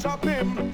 top him.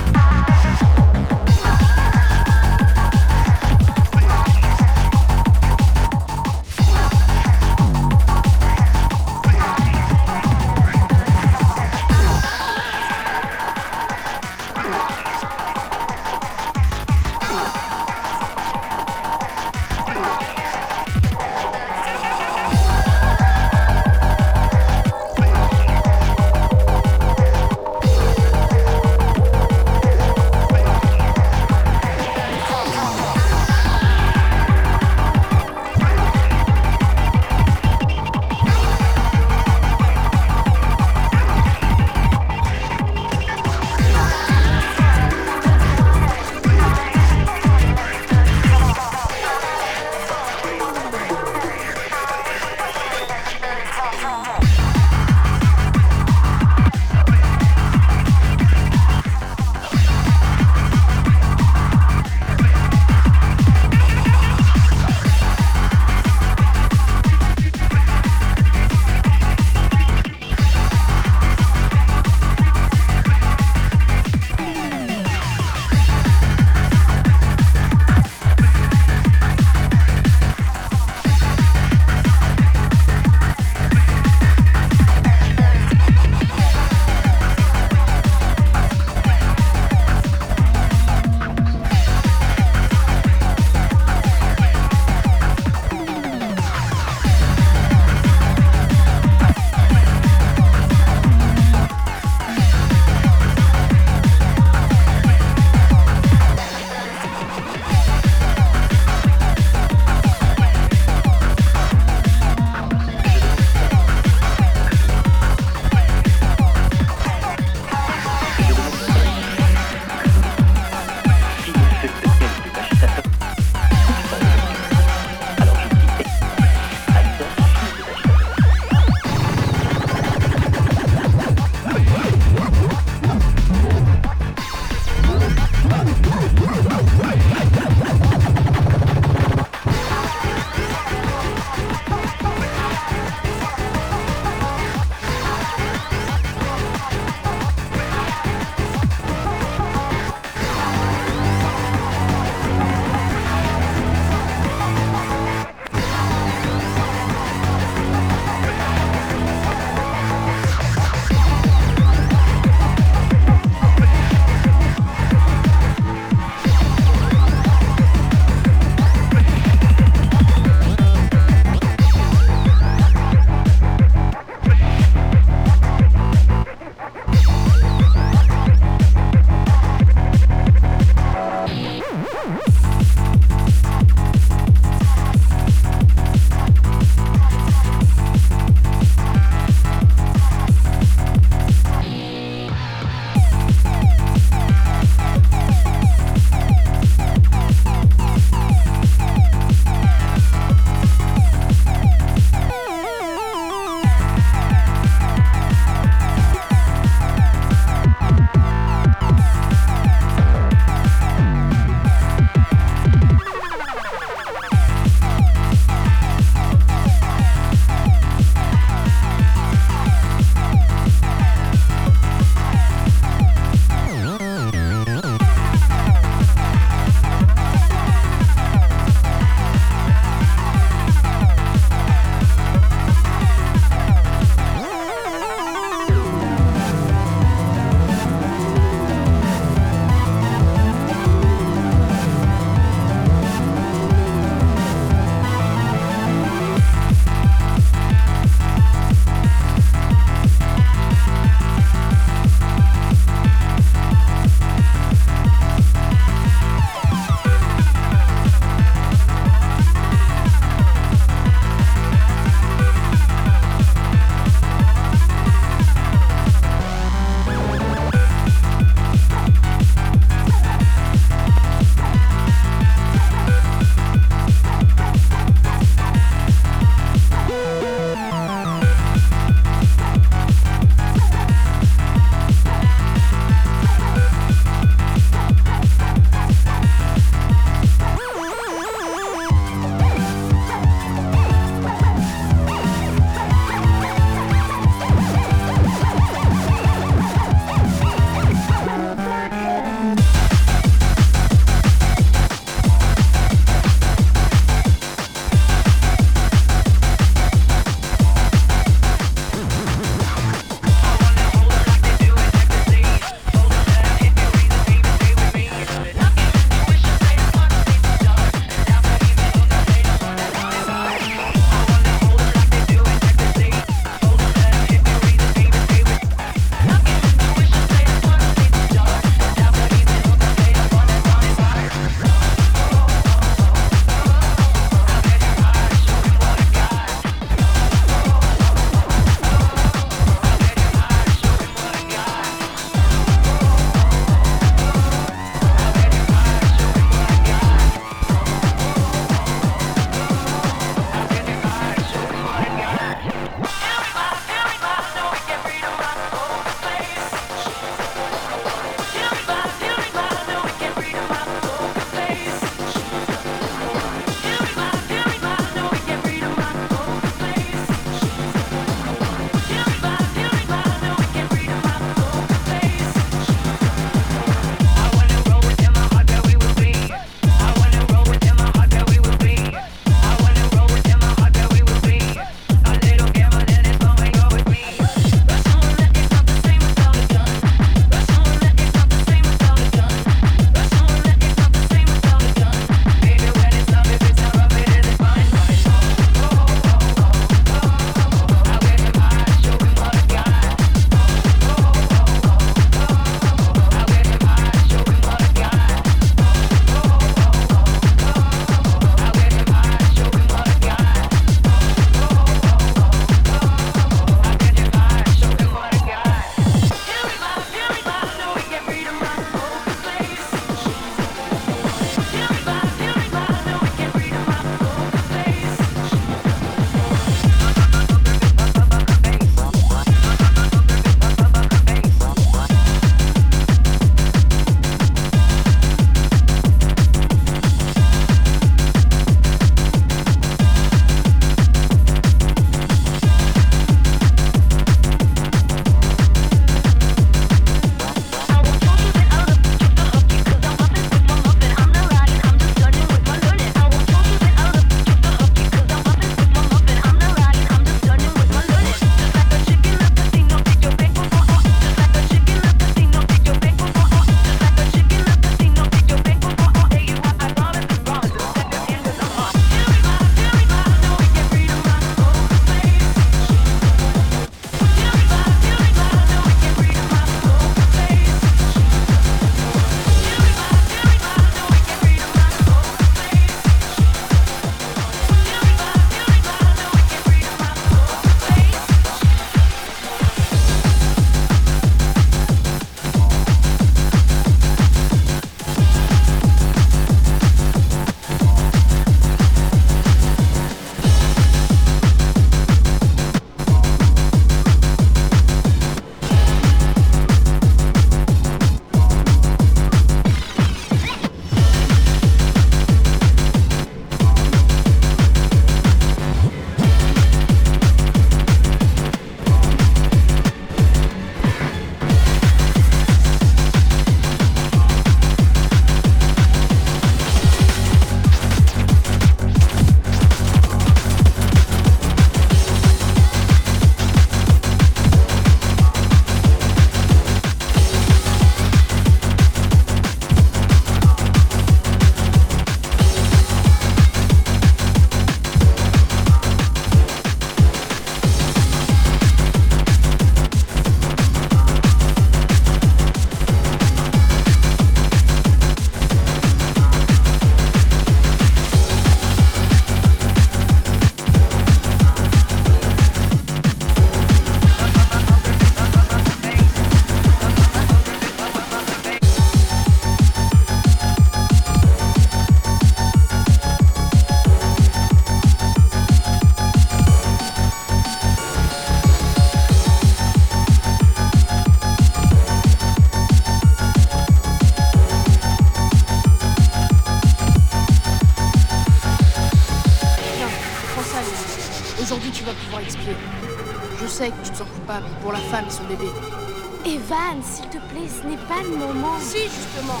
Evan, s'il te plaît, ce n'est pas le moment. Si, justement.